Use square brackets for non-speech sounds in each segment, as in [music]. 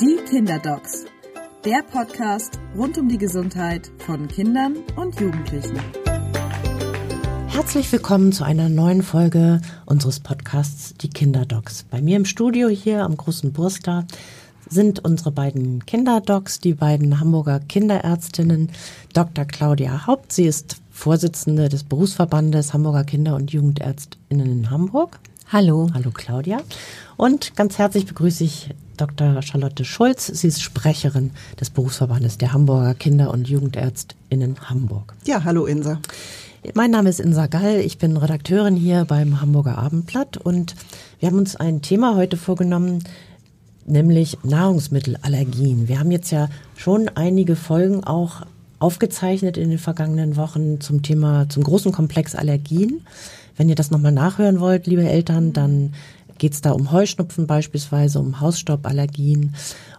Die Kinderdocs. Der Podcast rund um die Gesundheit von Kindern und Jugendlichen. Herzlich willkommen zu einer neuen Folge unseres Podcasts Die Kinderdocs. Bei mir im Studio hier am großen Burster sind unsere beiden Kinderdocs, die beiden Hamburger Kinderärztinnen, Dr. Claudia Haupt. Sie ist Vorsitzende des Berufsverbandes Hamburger Kinder- und Jugendärztinnen in Hamburg. Hallo. Hallo Claudia. Und ganz herzlich begrüße ich Dr. Charlotte Schulz. Sie ist Sprecherin des Berufsverbandes der Hamburger Kinder- und Jugendärztinnen Hamburg. Ja, hallo Insa. Mein Name ist Insa Gall, ich bin Redakteurin hier beim Hamburger Abendblatt und wir haben uns ein Thema heute vorgenommen, nämlich Nahrungsmittelallergien. Wir haben jetzt ja schon einige Folgen auch aufgezeichnet in den vergangenen Wochen zum Thema, zum großen Komplex Allergien. Wenn ihr das nochmal nachhören wollt, liebe Eltern, dann geht es da um Heuschnupfen beispielsweise, um Hausstauballergien.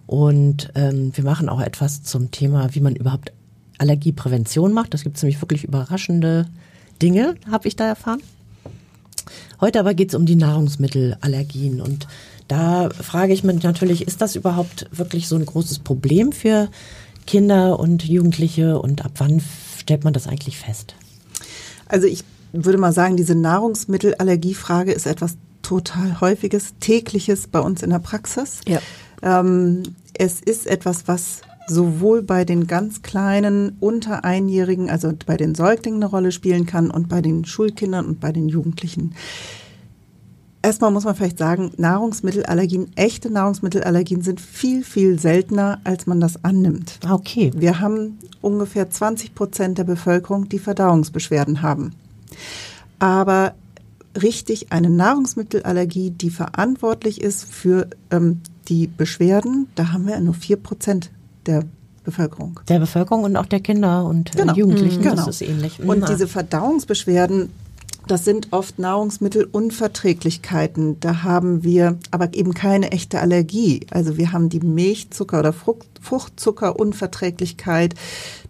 Und ähm, wir machen auch etwas zum Thema, wie man überhaupt Allergieprävention macht. Das gibt nämlich wirklich überraschende Dinge, habe ich da erfahren. Heute aber geht es um die Nahrungsmittelallergien. Und da frage ich mich natürlich, ist das überhaupt wirklich so ein großes Problem für Kinder und Jugendliche? Und ab wann stellt man das eigentlich fest? Also ich würde mal sagen, diese Nahrungsmittelallergiefrage ist etwas total häufiges, tägliches bei uns in der Praxis. Ja. Ähm, es ist etwas, was sowohl bei den ganz kleinen unter Einjährigen, also bei den Säuglingen eine Rolle spielen kann und bei den Schulkindern und bei den Jugendlichen. Erstmal muss man vielleicht sagen, Nahrungsmittelallergien, echte Nahrungsmittelallergien sind viel, viel seltener, als man das annimmt. Okay. Wir haben ungefähr 20 Prozent der Bevölkerung, die Verdauungsbeschwerden haben. Aber richtig eine Nahrungsmittelallergie, die verantwortlich ist für ähm, die Beschwerden, da haben wir nur vier Prozent der Bevölkerung. Der Bevölkerung und auch der Kinder und Genau. Jugendlichen, Mhm, das genau. ist ähnlich. Und Mhm. diese Verdauungsbeschwerden, das sind oft Nahrungsmittelunverträglichkeiten. Da haben wir aber eben keine echte Allergie. Also wir haben die Milchzucker- oder Frucht, Fruchtzuckerunverträglichkeit.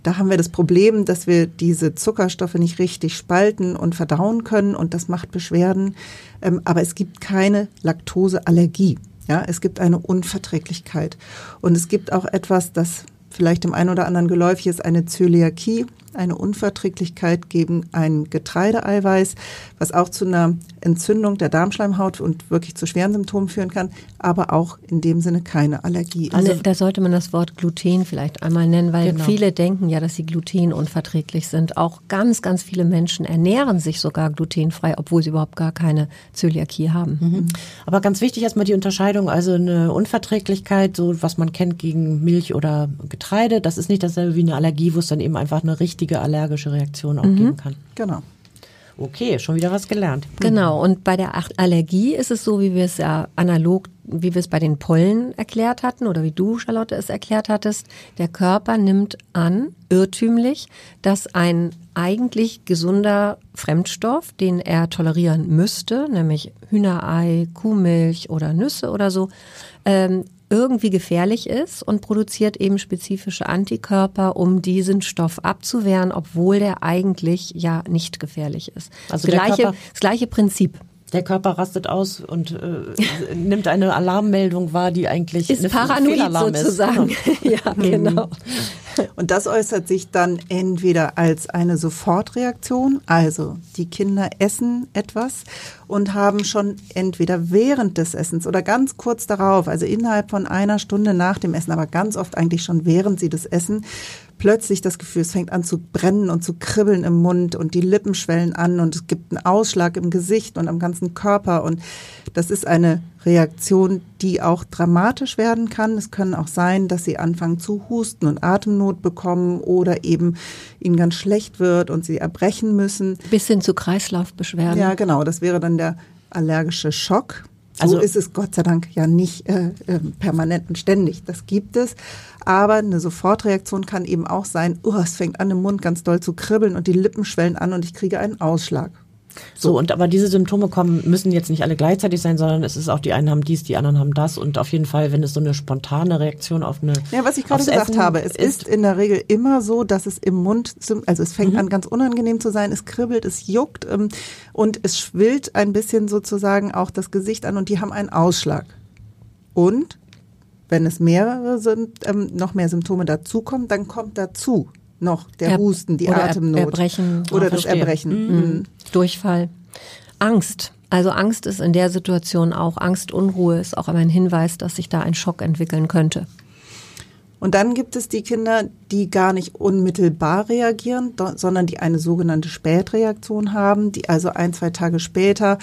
Da haben wir das Problem, dass wir diese Zuckerstoffe nicht richtig spalten und verdauen können und das macht Beschwerden. Ähm, aber es gibt keine Laktoseallergie. Ja, es gibt eine Unverträglichkeit. Und es gibt auch etwas, das vielleicht dem einen oder anderen geläufig ist, eine Zöliakie, eine Unverträglichkeit gegen ein Getreideeiweiß, was auch zu einer Entzündung der Darmschleimhaut und wirklich zu schweren Symptomen führen kann, aber auch in dem Sinne keine Allergie. Also da sollte man das Wort Gluten vielleicht einmal nennen, weil Genau. viele denken ja, dass sie glutenunverträglich sind. Auch ganz, ganz viele Menschen ernähren sich sogar glutenfrei, obwohl sie überhaupt gar keine Zöliakie haben. Mhm. Aber ganz wichtig erstmal die Unterscheidung, also eine Unverträglichkeit, so was man kennt gegen Milch oder Getreide, das ist nicht dasselbe wie eine Allergie, wo es dann eben einfach eine richtige allergische Reaktion auch geben kann. genau. Okay, schon wieder was gelernt. Genau, und bei der Allergie ist es so, wie wir es ja analog, wie wir es bei den Pollen erklärt hatten oder wie du, Charlotte, es erklärt hattest. Der Körper nimmt an, irrtümlich, dass ein eigentlich gesunder Fremdstoff, den er tolerieren müsste, nämlich Hühnerei, Kuhmilch oder Nüsse oder so, ähm, irgendwie gefährlich ist und produziert eben spezifische Antikörper, um diesen Stoff abzuwehren, obwohl der eigentlich ja nicht gefährlich ist. Also das, gleiche, Körper- das gleiche Prinzip. Der Körper rastet aus und äh, nimmt eine Alarmmeldung wahr, die eigentlich Ist eine paranoid Fehlalarm sozusagen. Ist. [laughs] ja, genau. [laughs] Und das äußert sich dann entweder als eine Sofortreaktion, also die Kinder essen etwas und haben schon entweder während des Essens oder ganz kurz darauf, also innerhalb von einer Stunde nach dem Essen, aber ganz oft eigentlich schon während sie das essen, plötzlich das Gefühl, es fängt an zu brennen und zu kribbeln im Mund und die Lippen schwellen an und es gibt einen Ausschlag im Gesicht und am ganzen Körper. Und das ist eine Reaktion, die auch dramatisch werden kann. Es können auch sein, dass sie anfangen zu husten und Atemnot bekommen oder eben ihnen ganz schlecht wird und sie erbrechen müssen. Bis hin zu Kreislaufbeschwerden. Ja, genau, das wäre dann der allergische Schock. So Also- ist es Gott sei Dank ja nicht äh, äh, permanent und ständig. Das gibt es. Aber eine Sofortreaktion kann eben auch sein, oh, es fängt an im Mund ganz doll zu kribbeln und die Lippen schwellen an und ich kriege einen Ausschlag. So, und aber diese Symptome kommen, müssen jetzt nicht alle gleichzeitig sein, sondern es ist auch, die einen haben dies, die anderen haben das. Und auf jeden Fall, wenn es so eine spontane Reaktion auf eine. Ja, was ich gerade gesagt Essen habe, es ist in der Regel immer so, dass es im Mund, also es fängt an ganz unangenehm zu sein, es kribbelt, es juckt ähm, und es schwillt ein bisschen sozusagen auch das Gesicht an und die haben einen Ausschlag. Und wenn es mehrere sind, ähm, noch mehr Symptome dazukommen, dann kommt dazu noch der Er- Husten, die oder Er- Atemnot Erbrechen. oder das verstehe. Erbrechen. Mhm. Durchfall. Angst. Also Angst ist in der Situation auch, Angst, Unruhe ist auch immer ein Hinweis, dass sich da ein Schock entwickeln könnte. Und dann gibt es die Kinder, die gar nicht unmittelbar reagieren, sondern die eine sogenannte Spätreaktion haben, die also ein, zwei Tage später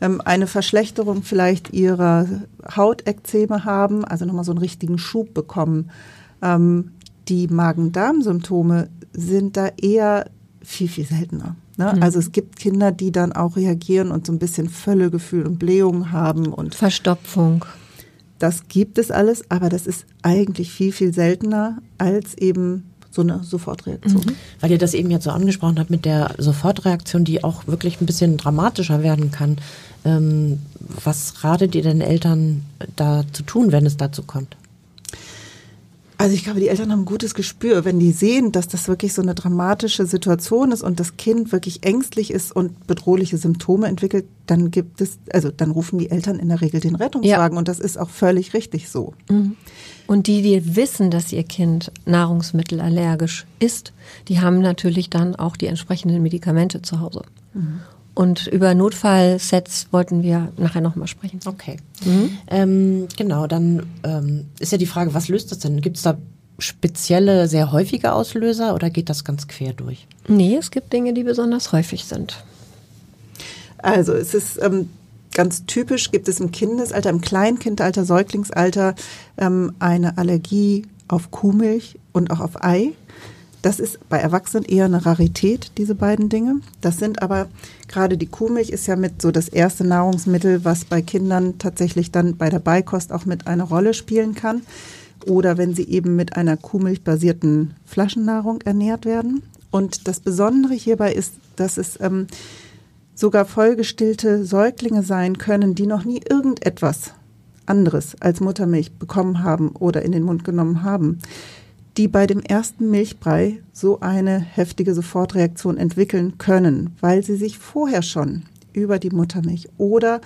ähm, eine Verschlechterung vielleicht ihrer Hautekzeme haben, also nochmal so einen richtigen Schub bekommen. Ähm, die Magen-Darm-Symptome sind da eher viel, viel seltener. Ne? Also es gibt Kinder, die dann auch reagieren und so ein bisschen Völlegefühl und Blähungen haben und Verstopfung. das gibt es alles, aber das ist eigentlich viel, viel seltener als eben so eine Sofortreaktion. Weil ihr das eben jetzt so angesprochen habt mit der Sofortreaktion, die auch wirklich ein bisschen dramatischer werden kann. Ähm, was ratet ihr den Eltern da zu tun, wenn es dazu kommt? Also ich glaube, die Eltern haben ein gutes Gespür, wenn die sehen, dass das wirklich so eine dramatische Situation ist und das Kind wirklich ängstlich ist und bedrohliche Symptome entwickelt, dann gibt es, also dann rufen die Eltern in der Regel den Rettungswagen und das ist auch völlig richtig so. Und die, die wissen, dass ihr Kind nahrungsmittelallergisch ist, die haben natürlich dann auch die entsprechenden Medikamente zu Hause. Und über Notfallsets wollten wir nachher nochmal sprechen. Okay. Ähm, genau, dann ähm, ist ja die Frage, was löst das denn? Gibt es da spezielle, sehr häufige Auslöser oder geht das ganz quer durch? Nee, es gibt Dinge, die besonders häufig sind. Also es ist ähm, ganz typisch, gibt es im Kindesalter, im Kleinkindalter, Säuglingsalter ähm, eine Allergie auf Kuhmilch und auch auf Ei. Das ist bei Erwachsenen eher eine Rarität, diese beiden Dinge. Das sind aber, gerade die Kuhmilch ist ja mit so das erste Nahrungsmittel, was bei Kindern tatsächlich dann bei der Beikost auch mit eine Rolle spielen kann. Oder wenn sie eben mit einer kuhmilchbasierten Flaschennahrung ernährt werden. Und das Besondere hierbei ist, dass es ähm, sogar vollgestillte Säuglinge sein können, die noch nie irgendetwas anderes als Muttermilch bekommen haben oder in den Mund genommen haben, die bei dem ersten Milchbrei so eine heftige Sofortreaktion entwickeln können, weil sie sich vorher schon über die Muttermilch oder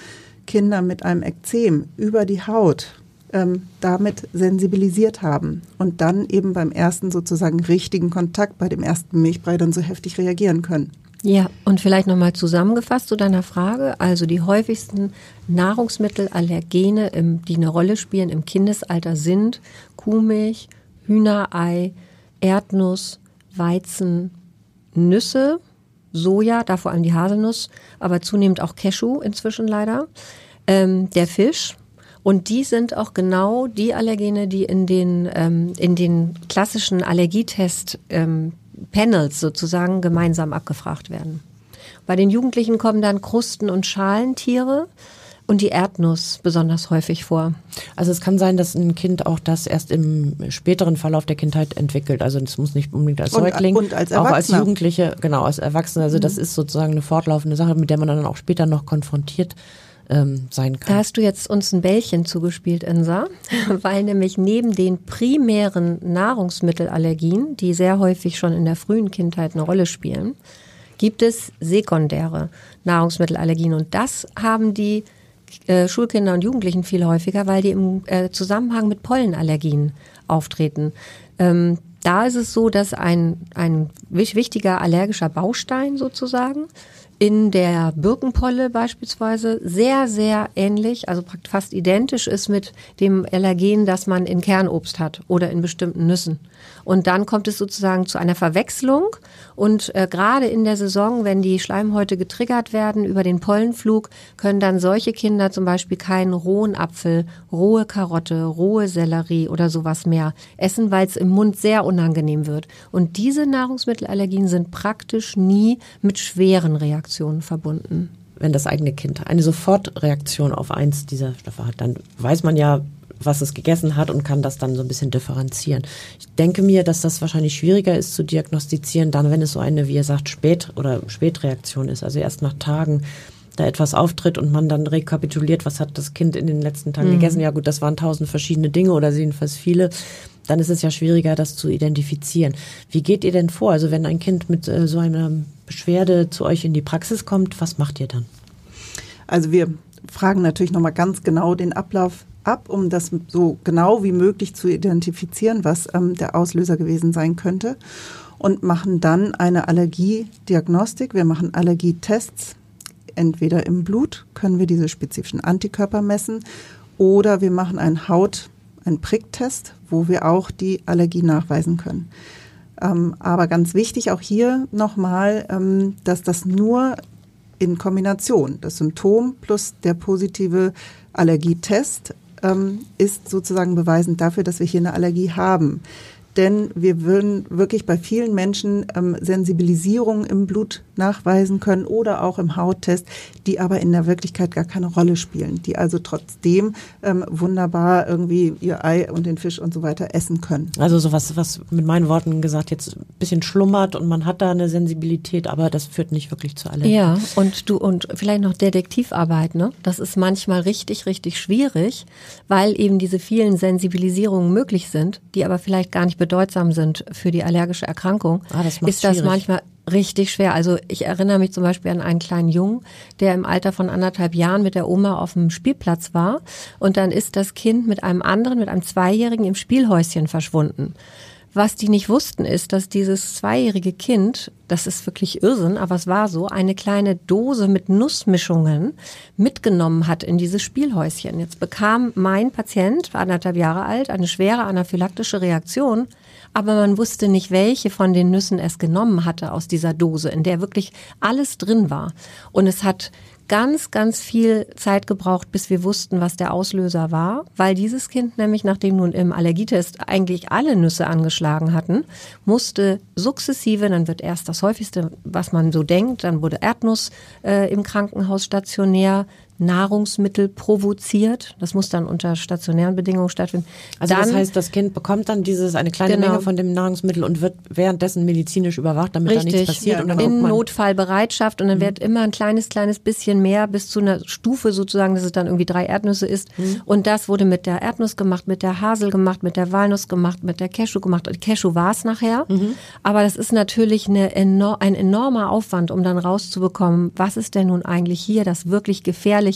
Kinder mit einem Ekzem über die Haut ähm, damit sensibilisiert haben und dann eben beim ersten sozusagen richtigen Kontakt, bei dem ersten Milchbrei dann so heftig reagieren können. Ja, und vielleicht nochmal zusammengefasst zu deiner Frage. Also die häufigsten Nahrungsmittelallergene, im, die eine Rolle spielen im Kindesalter sind Kuhmilch, Hühnerei, Erdnuss, Weizen, Nüsse, Soja, da vor allem die Haselnuss, aber zunehmend auch Cashew inzwischen leider, ähm, der Fisch. Und die sind auch genau die Allergene, die in den, ähm, in den klassischen Allergietest ähm, sozusagen gemeinsam abgefragt werden. Bei den Jugendlichen kommen dann Krusten- und Schalentiere und die Erdnuss besonders häufig vor. Also es kann sein, dass ein Kind auch das erst im späteren Verlauf der Kindheit entwickelt. Also es muss nicht unbedingt als Und- Säugling, und als auch als. Jugendliche, genau, als Erwachsener. Also das ist sozusagen eine fortlaufende Sache, mit der man dann auch später noch konfrontiert ähm, sein Da kann. hast du jetzt uns ein Bällchen zugespielt, Insa, [laughs] weil nämlich neben den primären Nahrungsmittelallergien, die sehr häufig schon in der frühen Kindheit eine Rolle spielen, gibt es sekundäre Nahrungsmittelallergien. Und das haben die äh, Schulkinder und Jugendlichen viel häufiger, weil die im äh, Zusammenhang mit Pollenallergien auftreten. Ähm, da ist es so, dass ein, ein wich- wichtiger allergischer Baustein sozusagen in der Birkenpolle beispielsweise sehr, sehr ähnlich, also fast identisch ist mit dem Allergen, das man in Kernobst hat oder in bestimmten Nüssen. Und dann kommt es sozusagen zu einer Verwechslung und äh, gerade in der Saison, wenn die Schleimhäute getriggert werden über den Pollenflug, können dann solche Kinder zum Beispiel keinen rohen Apfel, rohe Karotte, rohe Sellerie oder sowas mehr essen, weil es im Mund sehr unangenehm wird. Und diese Nahrungsmittelallergien sind praktisch nie mit schweren Reaktionen verbunden. Wenn das eigene Kind eine Sofortreaktion auf eins dieser Stoffe hat, dann weiß man ja, was es gegessen hat und kann das dann so ein bisschen differenzieren. Ich denke mir, dass das wahrscheinlich schwieriger ist zu diagnostizieren, dann wenn es so eine, wie ihr sagt, Spät- oder Spätreaktion ist, also erst nach Tagen da etwas auftritt und man dann rekapituliert, was hat das Kind in den letzten Tagen gegessen. Ja gut, das waren tausend verschiedene Dinge oder jedenfalls viele. Dann ist es ja schwieriger, das zu identifizieren. Wie geht ihr denn vor? Also wenn ein Kind mit äh, so einer Beschwerde zu euch in die Praxis kommt, was macht ihr dann? Also wir fragen natürlich nochmal ganz genau den Ablauf ab, um das so genau wie möglich zu identifizieren, was ähm, der Auslöser gewesen sein könnte. Und machen dann eine Allergiediagnostik. Wir machen Allergietests. Entweder im Blut können wir diese spezifischen Antikörper messen oder wir machen einen Haut, einen Pricktest, wo wir auch die Allergie nachweisen können. Ähm, aber ganz wichtig auch hier nochmal, ähm, dass das nur in Kombination, das Symptom plus der positive Allergietest ähm, ist sozusagen beweisend dafür, dass wir hier eine Allergie haben denn wir würden wirklich bei vielen Menschen ähm, Sensibilisierung im Blut nachweisen können oder auch im Hauttest, die aber in der Wirklichkeit gar keine Rolle spielen, die also trotzdem ähm, wunderbar irgendwie ihr Ei und den Fisch und so weiter essen können. Also sowas, was mit meinen Worten gesagt jetzt ein bisschen schlummert und man hat da eine Sensibilität, aber das führt nicht wirklich zu Allergie. Ja, und du und vielleicht noch Detektivarbeit, ne? Das ist manchmal richtig, richtig schwierig, weil eben diese vielen Sensibilisierungen möglich sind, die aber vielleicht gar nicht bedeutsam sind für die allergische Erkrankung, ah, das ist das schwierig. manchmal richtig schwer. Also ich erinnere mich zum Beispiel an einen kleinen Jungen, der im Alter von anderthalb Jahren mit der Oma auf dem Spielplatz war und dann ist das Kind mit einem anderen, mit einem Zweijährigen im Spielhäuschen verschwunden. Was die nicht wussten, ist, dass dieses zweijährige Kind, das ist wirklich Irrsinn, aber es war so, eine kleine Dose mit Nussmischungen mitgenommen hat in dieses Spielhäuschen. Jetzt bekam mein Patient, anderthalb Jahre alt, eine schwere anaphylaktische Reaktion, aber man wusste nicht, welche von den Nüssen es genommen hatte aus dieser Dose, in der wirklich alles drin war. Und es hat ganz, ganz viel Zeit gebraucht, bis wir wussten, was der Auslöser war, weil dieses Kind nämlich, nachdem nun im Allergietest eigentlich alle Nüsse angeschlagen hatten, musste sukzessive, dann wird erst das häufigste, was man so denkt, dann wurde Erdnuss äh, im Krankenhaus stationär, Nahrungsmittel provoziert. Das muss dann unter stationären Bedingungen stattfinden. Also dann, das heißt, das Kind bekommt dann dieses eine kleine Genau. Menge von dem Nahrungsmittel und wird währenddessen medizinisch überwacht, damit da nichts Richtig, passiert. Ja, und dann in Notfallbereitschaft und dann wird immer ein kleines, kleines bisschen mehr bis zu einer Stufe sozusagen, dass es dann irgendwie drei Erdnüsse ist. Und das wurde mit der Erdnuss gemacht, mit der Hasel gemacht, mit der Walnuss gemacht, mit der Cashew gemacht. Und Cashew war es nachher. Aber das ist natürlich eine ein enormer Aufwand, um dann rauszubekommen, was ist denn nun eigentlich hier das wirklich gefährliche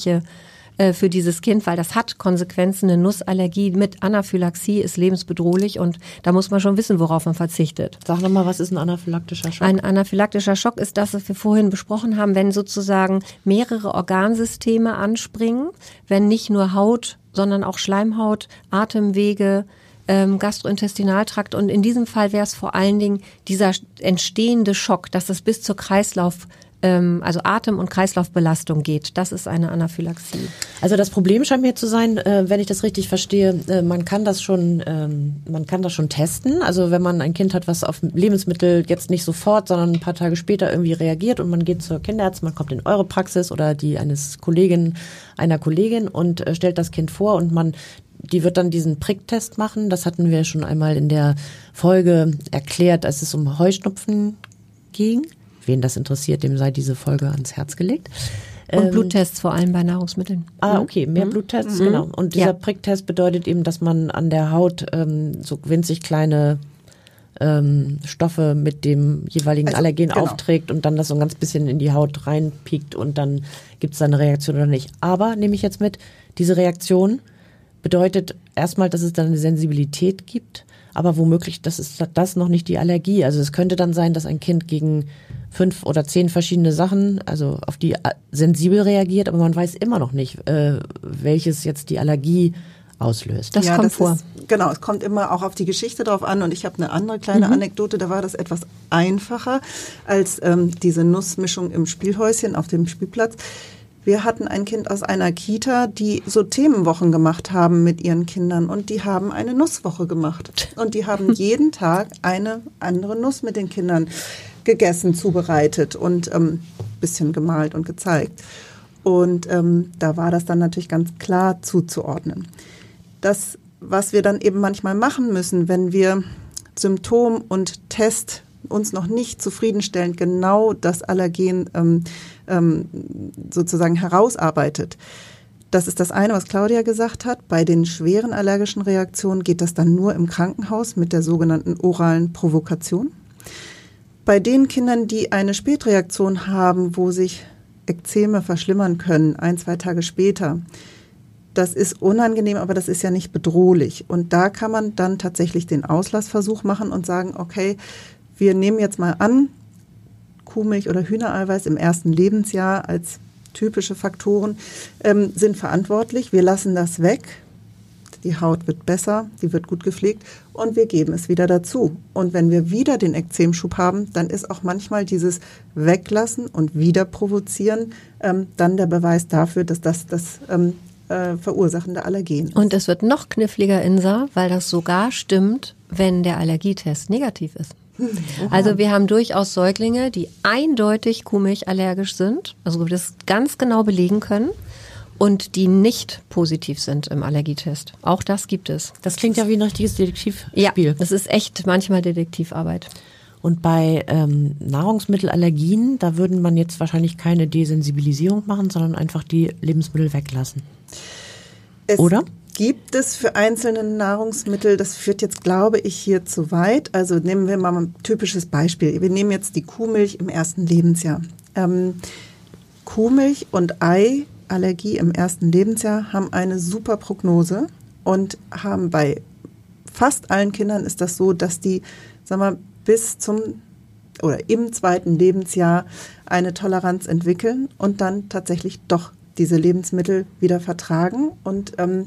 äh, für dieses Kind, weil das hat Konsequenzen. Eine Nussallergie mit Anaphylaxie ist lebensbedrohlich und da muss man schon wissen, worauf man verzichtet. Sag nochmal, was ist ein anaphylaktischer Schock? Ein anaphylaktischer Schock ist das, was wir vorhin besprochen haben, wenn sozusagen mehrere Organsysteme anspringen, wenn nicht nur Haut, sondern auch Schleimhaut, Atemwege, ähm, Gastrointestinaltrakt und in diesem Fall wäre es vor allen Dingen dieser entstehende Schock, dass es bis zur Kreislauf ähm, also Atem- und Kreislaufbelastung geht. Das ist eine Anaphylaxie. Also das Problem scheint mir zu sein, äh, wenn ich das richtig verstehe, äh, man kann das schon, ähm, man kann das schon testen. Also wenn man ein Kind hat, was auf Lebensmittel jetzt nicht sofort, sondern ein paar Tage später irgendwie reagiert und man geht zur Kinderärztin, man kommt in eure Praxis oder die eines Kollegen, einer Kollegin und äh, stellt das Kind vor und man die wird dann diesen Pricktest machen. Das hatten wir schon einmal in der Folge erklärt, als es um Heuschnupfen ging. Wen das interessiert, dem sei diese Folge ans Herz gelegt. Und Bluttests vor allem bei Nahrungsmitteln. Ah, okay, mehr Bluttests, genau. Und dieser Ja. Pricktest bedeutet eben, dass man an der Haut ähm, so winzig kleine ähm, Stoffe mit dem jeweiligen Also, Allergen genau. aufträgt und dann das so ein ganz bisschen in die Haut reinpiekt und dann gibt es da eine Reaktion oder nicht. Aber nehme ich jetzt mit, diese Reaktion bedeutet erstmal, dass es dann eine Sensibilität gibt, aber womöglich, das ist das noch nicht die Allergie. Also es könnte dann sein, dass ein Kind gegen fünf oder zehn verschiedene Sachen, also auf die äh, sensibel reagiert, aber man weiß immer noch nicht, äh, welches jetzt die Allergie auslöst. Das kommt vor. Ist, genau, es kommt immer auch auf die Geschichte drauf an. Und ich habe eine andere kleine Anekdote, da war das etwas einfacher als ähm, diese Nussmischung im Spielhäuschen auf dem Spielplatz. Wir hatten ein Kind aus einer Kita, die so Themenwochen gemacht haben mit ihren Kindern und die haben eine Nusswoche gemacht. [laughs] Und die haben jeden Tag eine andere Nuss mit den Kindern gegessen, zubereitet und ähm, bisschen gemalt und gezeigt. Und ähm, da war das dann natürlich ganz klar zuzuordnen. Das, was wir dann eben manchmal machen müssen, wenn wir Symptom und Test uns noch nicht zufriedenstellend genau das Allergen ähm, ähm, sozusagen herausarbeitet. Das ist das eine, was Claudia gesagt hat. Bei den schweren allergischen Reaktionen geht das dann nur im Krankenhaus mit der sogenannten oralen Provokation. Bei den Kindern, die eine Spätreaktion haben, wo sich Ekzeme verschlimmern können, ein, zwei Tage später, das ist unangenehm, aber das ist ja nicht bedrohlich. Und da kann man dann tatsächlich den Auslassversuch machen und sagen, okay, wir nehmen jetzt mal an, Kuhmilch oder Hühnereiweiß im ersten Lebensjahr als typische Faktoren ähm, sind verantwortlich. Wir lassen das weg. Die Haut wird besser, die wird gut gepflegt und wir geben es wieder dazu. Und wenn wir wieder den Ekzemschub haben, dann ist auch manchmal dieses Weglassen und wieder provozieren ähm, dann der Beweis dafür, dass das das ähm, äh, verursachende Allergen ist. Und es wird noch kniffliger, Insa, weil das sogar stimmt, wenn der Allergietest negativ ist. [laughs] Also wir haben durchaus Säuglinge, die eindeutig kuhmilchallergisch sind, also wir das ganz genau belegen können und die nicht positiv sind im Allergietest. Auch das gibt es. Das klingt ja wie ein richtiges Detektivspiel. Ja, das ist echt manchmal Detektivarbeit. Und bei ähm, Nahrungsmittelallergien, da würden man jetzt wahrscheinlich keine Desensibilisierung machen, sondern einfach die Lebensmittel weglassen. Es Oder? Gibt es für einzelne Nahrungsmittel, das führt jetzt, glaube ich, hier zu weit. Also nehmen wir mal ein typisches Beispiel. Wir nehmen jetzt die Kuhmilch im ersten Lebensjahr. Ähm, Kuhmilch und Eiallergie im ersten Lebensjahr haben eine super Prognose und haben bei fast allen Kindern ist das so, dass die, sagen wir, bis zum oder im zweiten Lebensjahr eine Toleranz entwickeln und dann tatsächlich doch diese Lebensmittel wieder vertragen und ähm,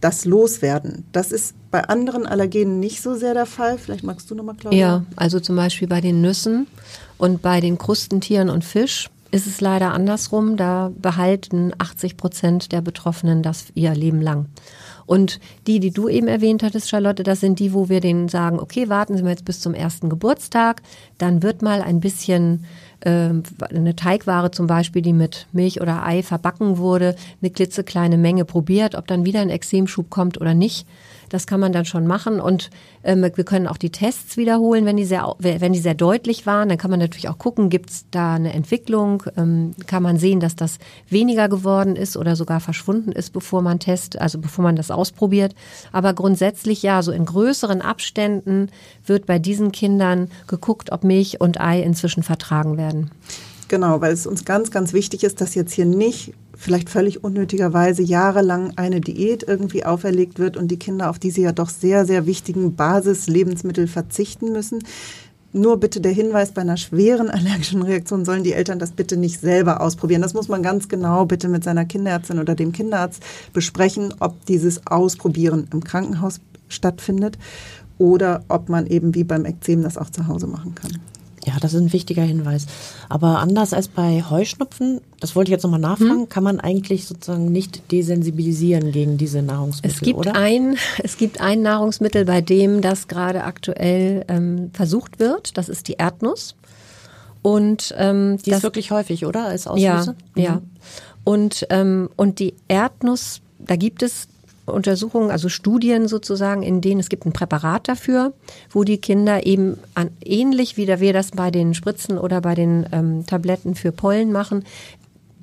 das loswerden. Das ist bei anderen Allergenen nicht so sehr der Fall. Vielleicht magst du nochmal, Claudia. Ja, also zum Beispiel bei den Nüssen und bei den Krustentieren und Fisch ist es leider andersrum. Da behalten 80 Prozent der Betroffenen das ihr Leben lang. Und die, die du eben erwähnt hattest, Charlotte, das sind die, wo wir denen sagen, okay, warten Sie mal jetzt bis zum ersten Geburtstag, dann wird mal ein bisschen äh, eine Teigware zum Beispiel, die mit Milch oder Ei verbacken wurde, eine klitzekleine Menge probiert, ob dann wieder ein Exemschub kommt oder nicht. Das kann man dann schon machen und ähm, wir können auch die Tests wiederholen, wenn die sehr, wenn die sehr deutlich waren. Dann kann man natürlich auch gucken, gibt es da eine Entwicklung, ähm, kann man sehen, dass das weniger geworden ist oder sogar verschwunden ist, bevor man test, also bevor man das ausprobiert. Aber grundsätzlich ja, so in größeren Abständen wird bei diesen Kindern geguckt, ob Milch und Ei inzwischen vertragen werden. Genau, weil es uns ganz, ganz wichtig ist, dass jetzt hier nicht vielleicht völlig unnötigerweise jahrelang eine Diät irgendwie auferlegt wird und die Kinder auf diese ja doch sehr, sehr wichtigen Basislebensmittel verzichten müssen. Nur bitte der Hinweis, bei einer schweren allergischen Reaktion sollen die Eltern das bitte nicht selber ausprobieren. Das muss man ganz genau bitte mit seiner Kinderärztin oder dem Kinderarzt besprechen, ob dieses Ausprobieren im Krankenhaus stattfindet oder ob man eben wie beim Ekzem das auch zu Hause machen kann. Ja, das ist ein wichtiger Hinweis. Aber anders als bei Heuschnupfen, das wollte ich jetzt nochmal nachfragen, hm? kann man eigentlich sozusagen nicht desensibilisieren gegen diese Nahrungsmittel, es gibt oder? Ein, es gibt ein Nahrungsmittel, bei dem das gerade aktuell ähm, versucht wird. Das ist die Erdnuss. Und ähm, die das, ist wirklich häufig, oder? Als Auslöser? Ja, mhm. ja. Und, ähm, und die Erdnuss, da gibt es Untersuchungen, also Studien sozusagen, in denen es gibt ein Präparat dafür, wo die Kinder eben an, ähnlich wie wir das bei den Spritzen oder bei den ähm, Tabletten für Pollen machen,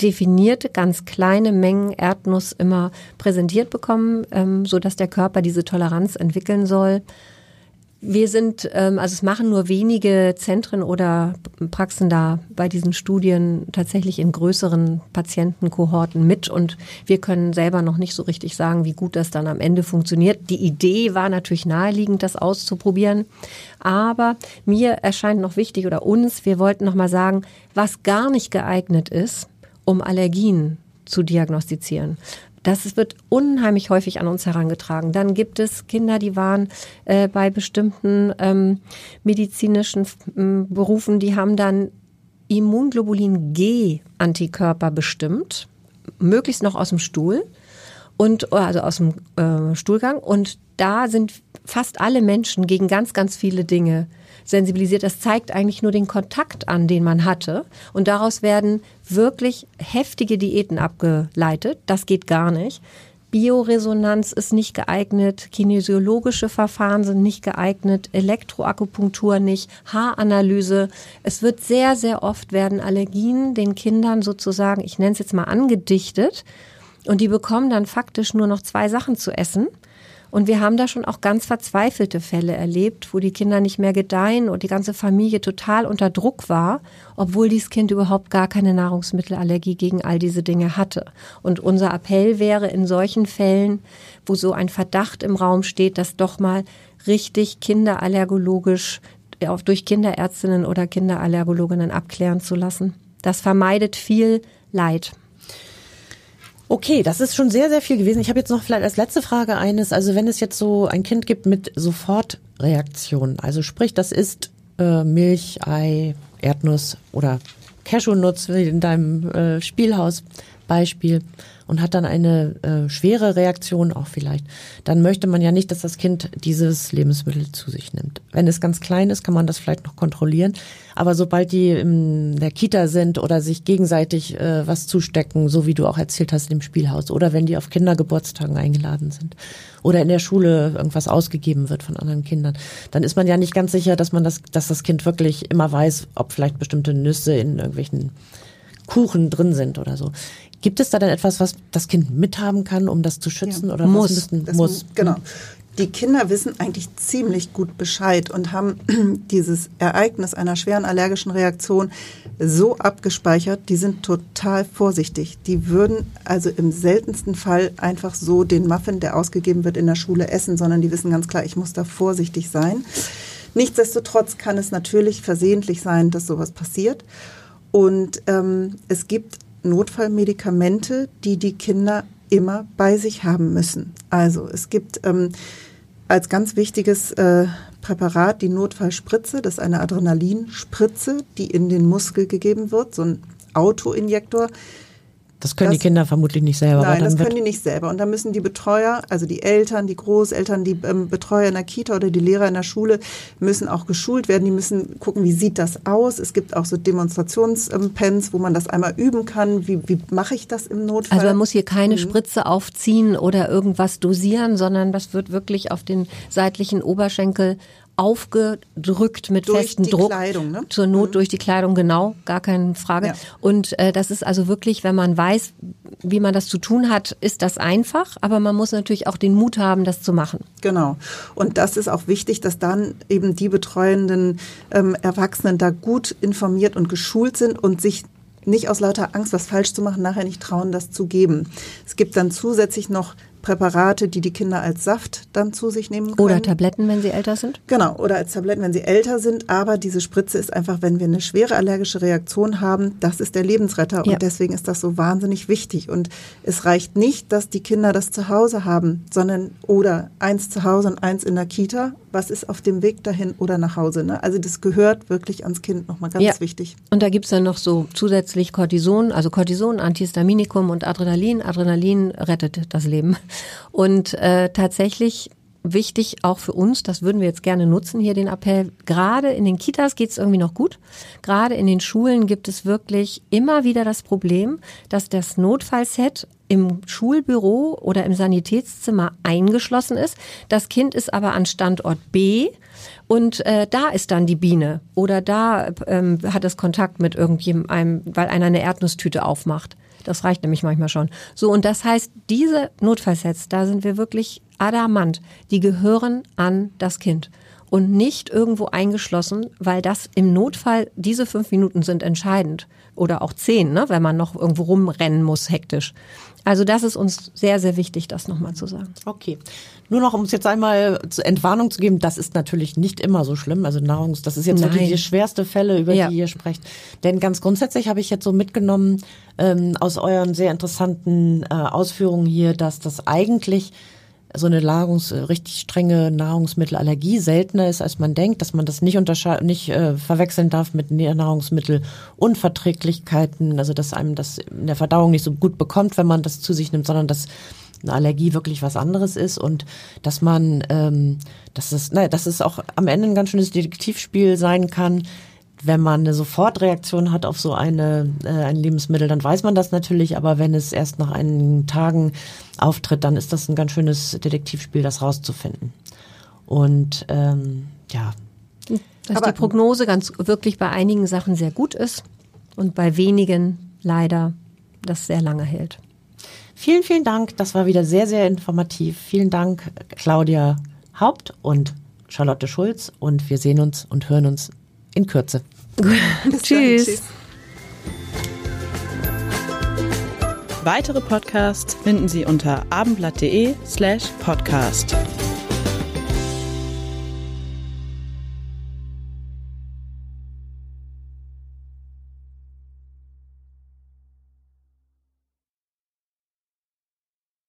definierte ganz kleine Mengen Erdnuss immer präsentiert bekommen, ähm, so der Körper diese Toleranz entwickeln soll. Wir sind, ähm, also es machen nur wenige Zentren oder Praxen da bei diesen Studien tatsächlich in größeren Patientenkohorten mit und wir können selber noch nicht so richtig sagen, wie gut das dann am Ende funktioniert. Die Idee war natürlich naheliegend, das auszuprobieren, aber mir erscheint noch wichtig oder uns, wir wollten noch mal sagen, was gar nicht geeignet ist, um Allergien zu diagnostizieren. Das wird unheimlich häufig an uns herangetragen. Dann gibt es Kinder, die waren äh, bei bestimmten ähm, medizinischen äh, Berufen, die haben dann Immunglobulin G Antikörper bestimmt, möglichst noch aus dem Stuhl und also aus dem äh, Stuhlgang und da sind fast alle Menschen gegen ganz ganz viele Dinge sensibilisiert. Das zeigt eigentlich nur den Kontakt an, den man hatte. Und daraus werden wirklich heftige Diäten abgeleitet. Das geht gar nicht. Bioresonanz ist nicht geeignet, kinesiologische Verfahren sind nicht geeignet, Elektroakupunktur nicht, Haaranalyse. Es wird sehr, sehr oft werden Allergien den Kindern sozusagen, ich nenne es jetzt mal angedichtet, und die bekommen dann faktisch nur noch zwei Sachen zu essen Und wir haben da schon auch ganz verzweifelte Fälle erlebt, wo die Kinder nicht mehr gedeihen und die ganze Familie total unter Druck war, obwohl dieses Kind überhaupt gar keine Nahrungsmittelallergie gegen all diese Dinge hatte. Und unser Appell wäre in solchen Fällen, wo so ein Verdacht im Raum steht, dass doch mal richtig kinderallergologisch auf, durch Kinderärztinnen oder Kinderallergologinnen abklären zu lassen. Das vermeidet viel Leid. Okay, das ist schon sehr, sehr viel gewesen. Ich habe jetzt noch vielleicht als letzte Frage eines, also wenn es jetzt so ein Kind gibt mit Sofortreaktionen, also sprich, das ist äh, Milch, Ei, Erdnuss oder Cashewnutz wie in deinem äh, Spielhausbeispiel und hat dann eine äh, schwere Reaktion auch vielleicht, dann möchte man ja nicht, dass das Kind dieses Lebensmittel zu sich nimmt. Wenn es ganz klein ist, kann man das vielleicht noch kontrollieren. Aber sobald die in der Kita sind oder sich gegenseitig äh, was zustecken, so wie du auch erzählt hast im Spielhaus, oder wenn die auf Kindergeburtstagen eingeladen sind oder in der Schule irgendwas ausgegeben wird von anderen Kindern, dann ist man ja nicht ganz sicher, dass man das, dass das Kind wirklich immer weiß, ob vielleicht bestimmte Nüsse in irgendwelchen Kuchen drin sind oder so. Gibt es da denn etwas, was das Kind mithaben kann, um das zu schützen? Ja. Oder muss. Was müssen, das muss. Genau. Die Kinder wissen eigentlich ziemlich gut Bescheid und haben [clears throat] dieses Ereignis einer schweren allergischen Reaktion so abgespeichert, die sind total vorsichtig. Die würden also im seltensten Fall einfach so den Muffin, der ausgegeben wird in der Schule, essen, sondern die wissen ganz klar, ich muss da vorsichtig sein. Nichtsdestotrotz kann es natürlich versehentlich sein, dass sowas passiert. Und ähm, es gibt Notfallmedikamente, die die Kinder immer bei sich haben müssen. Also es gibt ähm, als ganz wichtiges äh, Präparat die Notfallspritze, das ist eine Adrenalinspritze, die in den Muskel gegeben wird, so ein Autoinjektor, das können das, die Kinder vermutlich nicht selber. Nein, das können die nicht selber. Und da müssen die Betreuer, also die Eltern, die Großeltern, die ähm, Betreuer in der Kita oder die Lehrer in der Schule müssen auch geschult werden. Die müssen gucken, wie sieht das aus. Es gibt auch so Demonstrationspens, wo man das einmal üben kann. Wie, wie mache ich das im Notfall? Also man muss hier keine mhm. Spritze aufziehen oder irgendwas dosieren, sondern das wird wirklich auf den seitlichen Oberschenkel aufgedrückt mit durch festem Druck. Kleidung, ne? Zur Not mhm. durch die Kleidung, genau, gar keine Frage. Ja. Und äh, das ist also wirklich, wenn man weiß, wie man das zu tun hat, ist das einfach, aber man muss natürlich auch den Mut haben, das zu machen. Genau. Und das ist auch wichtig, dass dann eben die betreuenden ähm, Erwachsenen da gut informiert und geschult sind und sich nicht aus lauter Angst, was falsch zu machen, nachher nicht trauen, das zu geben. Es gibt dann zusätzlich noch Präparate, die die Kinder als Saft dann zu sich nehmen können. Oder Tabletten, wenn sie älter sind? Genau, oder als Tabletten, wenn sie älter sind. Aber diese Spritze ist einfach, wenn wir eine schwere allergische Reaktion haben, das ist der Lebensretter. Ja. Und deswegen ist das so wahnsinnig wichtig. Und es reicht nicht, dass die Kinder das zu Hause haben, sondern oder eins zu Hause und eins in der Kita. Was ist auf dem Weg dahin oder nach Hause? Ne? Also das gehört wirklich ans Kind nochmal ganz ja. wichtig. Und da gibt es dann noch so zusätzlich Cortison, also Cortison, Antihistaminikum und Adrenalin. Adrenalin rettet das Leben. Und äh, tatsächlich wichtig auch für uns, das würden wir jetzt gerne nutzen, hier den Appell. Gerade in den Kitas geht es irgendwie noch gut. Gerade in den Schulen gibt es wirklich immer wieder das Problem, dass das Notfallset im Schulbüro oder im Sanitätszimmer eingeschlossen ist. Das Kind ist aber an Standort B und äh, da ist dann die Biene oder da ähm, hat es Kontakt mit irgendjemandem, weil einer eine Erdnusstüte aufmacht. Das reicht nämlich manchmal schon. So, und das heißt, diese Notfallsets, da sind wir wirklich adamant. Die gehören an das Kind und nicht irgendwo eingeschlossen, weil das im Notfall, diese fünf Minuten sind entscheidend. Oder auch zehn, ne, wenn man noch irgendwo rumrennen muss, hektisch. Also das ist uns sehr, sehr wichtig, das nochmal zu sagen. Okay. Nur noch, um es jetzt einmal zur Entwarnung zu geben, das ist natürlich nicht immer so schlimm. Also Nahrungs, das ist jetzt Nein. wirklich die schwerste Fälle, über ja. die ihr sprecht. Denn ganz grundsätzlich habe ich jetzt so mitgenommen ähm, aus euren sehr interessanten äh, Ausführungen hier, dass das eigentlich so eine Nahrungs, richtig strenge Nahrungsmittelallergie seltener ist, als man denkt, dass man das nicht untersche nicht äh, verwechseln darf mit Nahrungsmittelunverträglichkeiten, also dass einem das in der Verdauung nicht so gut bekommt, wenn man das zu sich nimmt, sondern dass eine Allergie wirklich was anderes ist und dass man, ähm, dass es, naja, dass es auch am Ende ein ganz schönes Detektivspiel sein kann, wenn man eine Sofortreaktion hat auf so eine, äh, ein Lebensmittel, dann weiß man das natürlich, aber wenn es erst nach einigen Tagen auftritt, dann ist das ein ganz schönes Detektivspiel, das rauszufinden. Und ähm, ja. Dass aber, die Prognose ganz wirklich bei einigen Sachen sehr gut ist und bei wenigen leider das sehr lange hält. Vielen, vielen Dank. Das war wieder sehr, sehr informativ. Vielen Dank, Claudia Haupt und Charlotte Schulz. Und wir sehen uns und hören uns in Kürze. [laughs] tschüss. tschüss. Weitere Podcasts finden Sie unter abendblatt.de slash podcast.